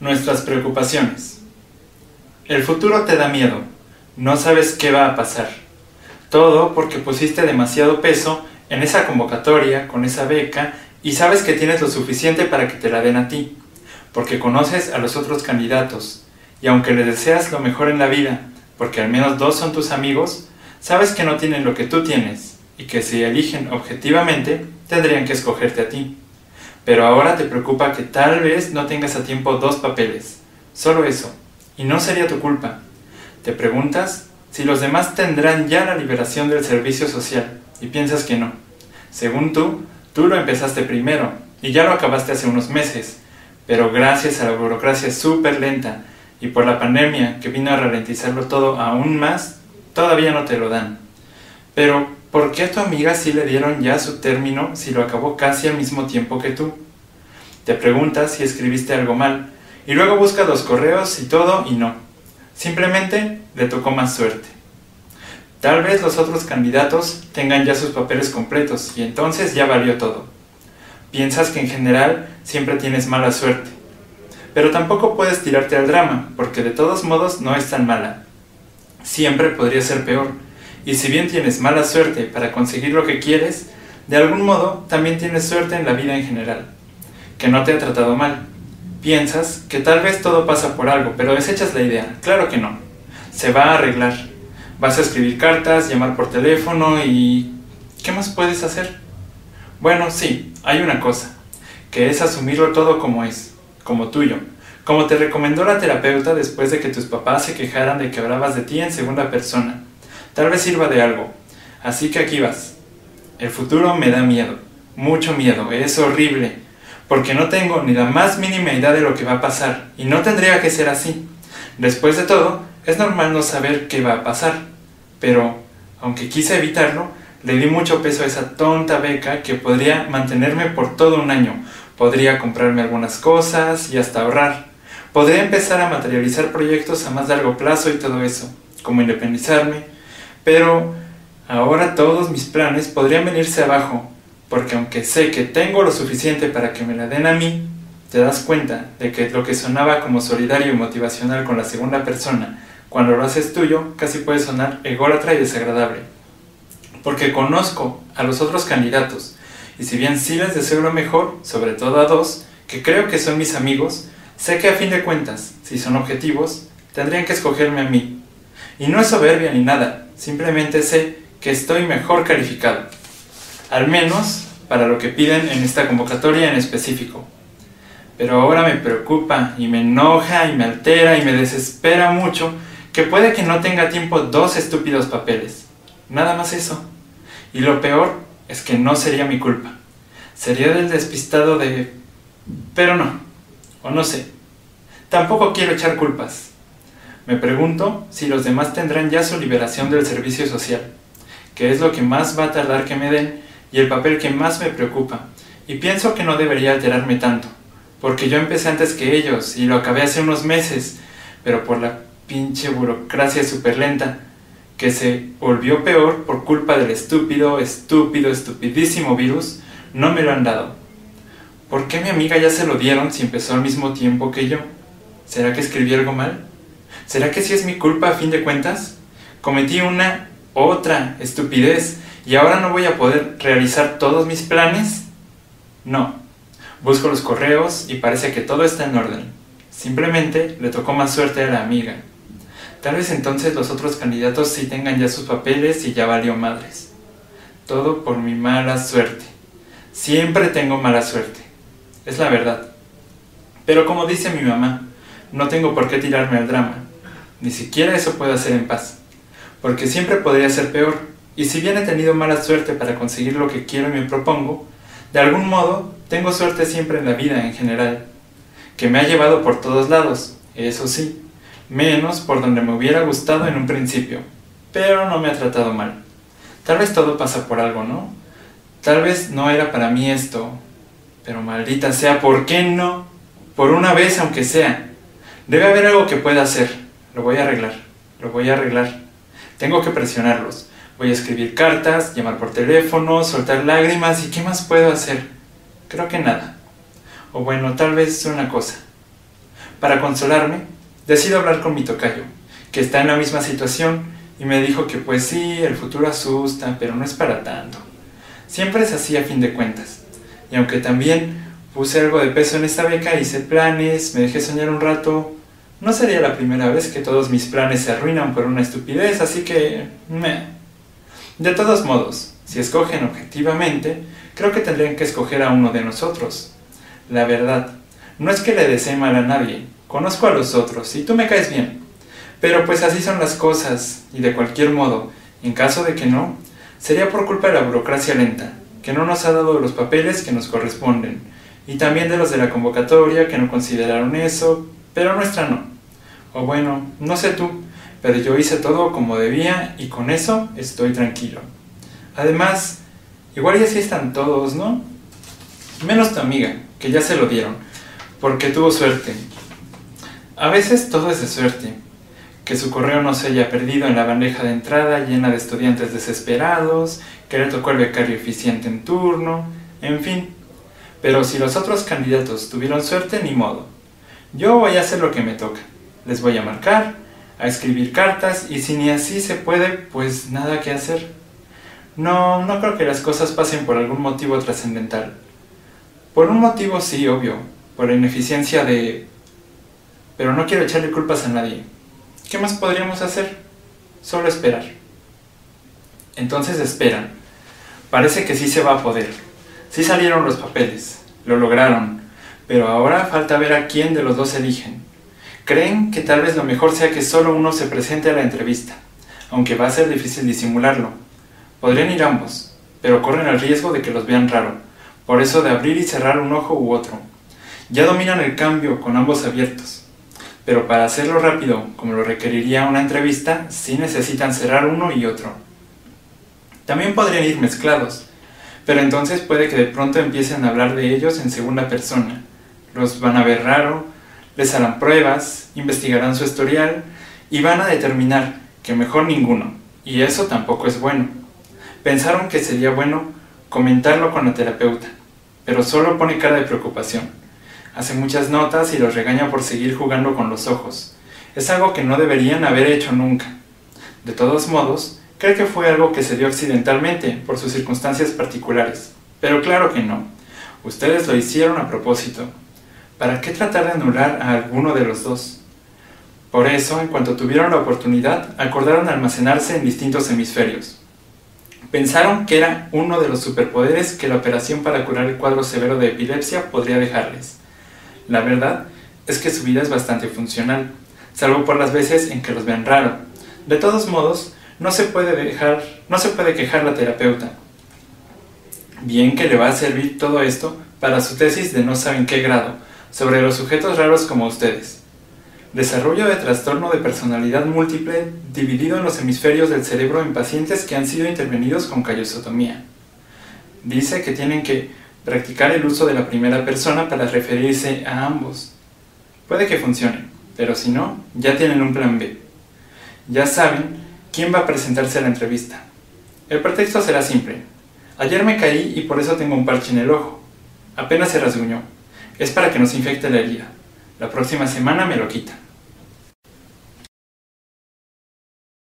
Nuestras preocupaciones. El futuro te da miedo. No sabes qué va a pasar. Todo porque pusiste demasiado peso en esa convocatoria, con esa beca, y sabes que tienes lo suficiente para que te la den a ti, porque conoces a los otros candidatos, y aunque le deseas lo mejor en la vida, porque al menos dos son tus amigos, sabes que no tienen lo que tú tienes, y que si eligen objetivamente, tendrían que escogerte a ti. Pero ahora te preocupa que tal vez no tengas a tiempo dos papeles. Solo eso. Y no sería tu culpa. Te preguntas si los demás tendrán ya la liberación del servicio social y piensas que no. Según tú, tú lo empezaste primero y ya lo acabaste hace unos meses, pero gracias a la burocracia súper lenta y por la pandemia que vino a ralentizarlo todo aún más, todavía no te lo dan. Pero, ¿por qué a tu amiga sí le dieron ya su término si lo acabó casi al mismo tiempo que tú? Te preguntas si escribiste algo mal, y luego buscas los correos y todo y no. Simplemente le tocó más suerte. Tal vez los otros candidatos tengan ya sus papeles completos y entonces ya valió todo. Piensas que en general siempre tienes mala suerte. Pero tampoco puedes tirarte al drama, porque de todos modos no es tan mala. Siempre podría ser peor, y si bien tienes mala suerte para conseguir lo que quieres, de algún modo también tienes suerte en la vida en general, que no te ha tratado mal. Piensas que tal vez todo pasa por algo, pero desechas la idea. Claro que no. Se va a arreglar. Vas a escribir cartas, llamar por teléfono y... ¿Qué más puedes hacer? Bueno, sí, hay una cosa, que es asumirlo todo como es, como tuyo, como te recomendó la terapeuta después de que tus papás se quejaran de que hablabas de ti en segunda persona. Tal vez sirva de algo. Así que aquí vas. El futuro me da miedo, mucho miedo, es horrible, porque no tengo ni la más mínima idea de lo que va a pasar, y no tendría que ser así. Después de todo, es normal no saber qué va a pasar, pero, aunque quise evitarlo, le di mucho peso a esa tonta beca que podría mantenerme por todo un año, podría comprarme algunas cosas y hasta ahorrar. Podría empezar a materializar proyectos a más largo plazo y todo eso, como independizarme, pero ahora todos mis planes podrían venirse abajo, porque aunque sé que tengo lo suficiente para que me la den a mí, te das cuenta de que lo que sonaba como solidario y motivacional con la segunda persona, cuando lo haces tuyo, casi puede sonar ególatra y desagradable. Porque conozco a los otros candidatos, y si bien sí les deseo lo mejor, sobre todo a dos, que creo que son mis amigos, sé que a fin de cuentas, si son objetivos, tendrían que escogerme a mí. Y no es soberbia ni nada, simplemente sé que estoy mejor calificado. Al menos para lo que piden en esta convocatoria en específico. Pero ahora me preocupa y me enoja y me altera y me desespera mucho que puede que no tenga tiempo dos estúpidos papeles. Nada más eso. Y lo peor es que no sería mi culpa. Sería del despistado de... Pero no. O no sé. Tampoco quiero echar culpas. Me pregunto si los demás tendrán ya su liberación del servicio social, que es lo que más va a tardar que me den y el papel que más me preocupa. Y pienso que no debería alterarme tanto, porque yo empecé antes que ellos y lo acabé hace unos meses, pero por la pinche burocracia súper lenta, que se volvió peor por culpa del estúpido, estúpido, estupidísimo virus, no me lo han dado. ¿Por qué mi amiga ya se lo dieron si empezó al mismo tiempo que yo? ¿Será que escribí algo mal? ¿Será que sí es mi culpa a fin de cuentas? Cometí una otra estupidez y ahora no voy a poder realizar todos mis planes? No. Busco los correos y parece que todo está en orden. Simplemente le tocó más suerte a la amiga. Tal vez entonces los otros candidatos sí tengan ya sus papeles y ya valió madres. Todo por mi mala suerte. Siempre tengo mala suerte. Es la verdad. Pero como dice mi mamá, no tengo por qué tirarme al drama. Ni siquiera eso puedo hacer en paz. Porque siempre podría ser peor. Y si bien he tenido mala suerte para conseguir lo que quiero y me propongo, de algún modo tengo suerte siempre en la vida en general. Que me ha llevado por todos lados, eso sí menos por donde me hubiera gustado en un principio, pero no me ha tratado mal. Tal vez todo pasa por algo, ¿no? Tal vez no era para mí esto, pero maldita sea, ¿por qué no? Por una vez aunque sea. Debe haber algo que pueda hacer. Lo voy a arreglar, lo voy a arreglar. Tengo que presionarlos. Voy a escribir cartas, llamar por teléfono, soltar lágrimas y ¿qué más puedo hacer? Creo que nada. O bueno, tal vez una cosa. Para consolarme, decido hablar con mi tocayo, que está en la misma situación, y me dijo que pues sí, el futuro asusta, pero no es para tanto. Siempre es así a fin de cuentas. Y aunque también puse algo de peso en esta beca, hice planes, me dejé soñar un rato, no sería la primera vez que todos mis planes se arruinan por una estupidez, así que... me De todos modos, si escogen objetivamente, creo que tendrían que escoger a uno de nosotros. La verdad, no es que le desee mal a nadie, conozco a los otros y tú me caes bien. Pero pues así son las cosas, y de cualquier modo, en caso de que no, sería por culpa de la burocracia lenta, que no nos ha dado los papeles que nos corresponden, y también de los de la convocatoria que no consideraron eso, pero nuestra no. O bueno, no sé tú, pero yo hice todo como debía y con eso estoy tranquilo. Además, igual y así están todos, ¿no? Menos tu amiga, que ya se lo dieron, porque tuvo suerte. A veces todo es de suerte. Que su correo no se haya perdido en la bandeja de entrada llena de estudiantes desesperados, que le tocó el becario eficiente en turno, en fin. Pero si los otros candidatos tuvieron suerte, ni modo. Yo voy a hacer lo que me toca les voy a marcar, a escribir cartas y si ni así se puede, pues nada que hacer. No, no creo que las cosas pasen por algún motivo trascendental. Por un motivo sí, obvio, por ineficiencia de... Pero no quiero echarle culpas a nadie. ¿Qué más podríamos hacer? Solo esperar. Entonces esperan. Parece que sí se va a poder. Sí salieron los papeles. Lo lograron. Pero ahora falta ver a quién de los dos eligen. Creen que tal vez lo mejor sea que solo uno se presente a la entrevista, aunque va a ser difícil disimularlo. Podrían ir ambos, pero corren el riesgo de que los vean raro, por eso de abrir y cerrar un ojo u otro. Ya dominan el cambio con ambos abiertos, pero para hacerlo rápido, como lo requeriría una entrevista, sí necesitan cerrar uno y otro. También podrían ir mezclados, pero entonces puede que de pronto empiecen a hablar de ellos en segunda persona. Los van a ver raro, les harán pruebas, investigarán su historial y van a determinar que mejor ninguno, y eso tampoco es bueno. Pensaron que sería bueno comentarlo con la terapeuta, pero solo pone cara de preocupación. Hace muchas notas y los regaña por seguir jugando con los ojos. Es algo que no deberían haber hecho nunca. De todos modos, cree que fue algo que se dio accidentalmente por sus circunstancias particulares. Pero claro que no. Ustedes lo hicieron a propósito, ¿Para qué tratar de anular a alguno de los dos? Por eso, en cuanto tuvieron la oportunidad, acordaron almacenarse en distintos hemisferios. Pensaron que era uno de los superpoderes que la operación para curar el cuadro severo de epilepsia podría dejarles. La verdad es que su vida es bastante funcional, salvo por las veces en que los ven raro. De todos modos, no se puede dejar, no se puede quejar la terapeuta. Bien que le va a servir todo esto para su tesis de no saben qué grado, sobre los sujetos raros como ustedes. Desarrollo de trastorno de personalidad múltiple dividido en los hemisferios del cerebro en pacientes que han sido intervenidos con callosotomía. Dice que tienen que practicar el uso de la primera persona para referirse a ambos. Puede que funcione, pero si no, ya tienen un plan B. Ya saben quién va a presentarse a la entrevista. El pretexto será simple. Ayer me caí y por eso tengo un parche en el ojo. Apenas se rasguñó. Es para que nos infecte la herida. La próxima semana me lo quita.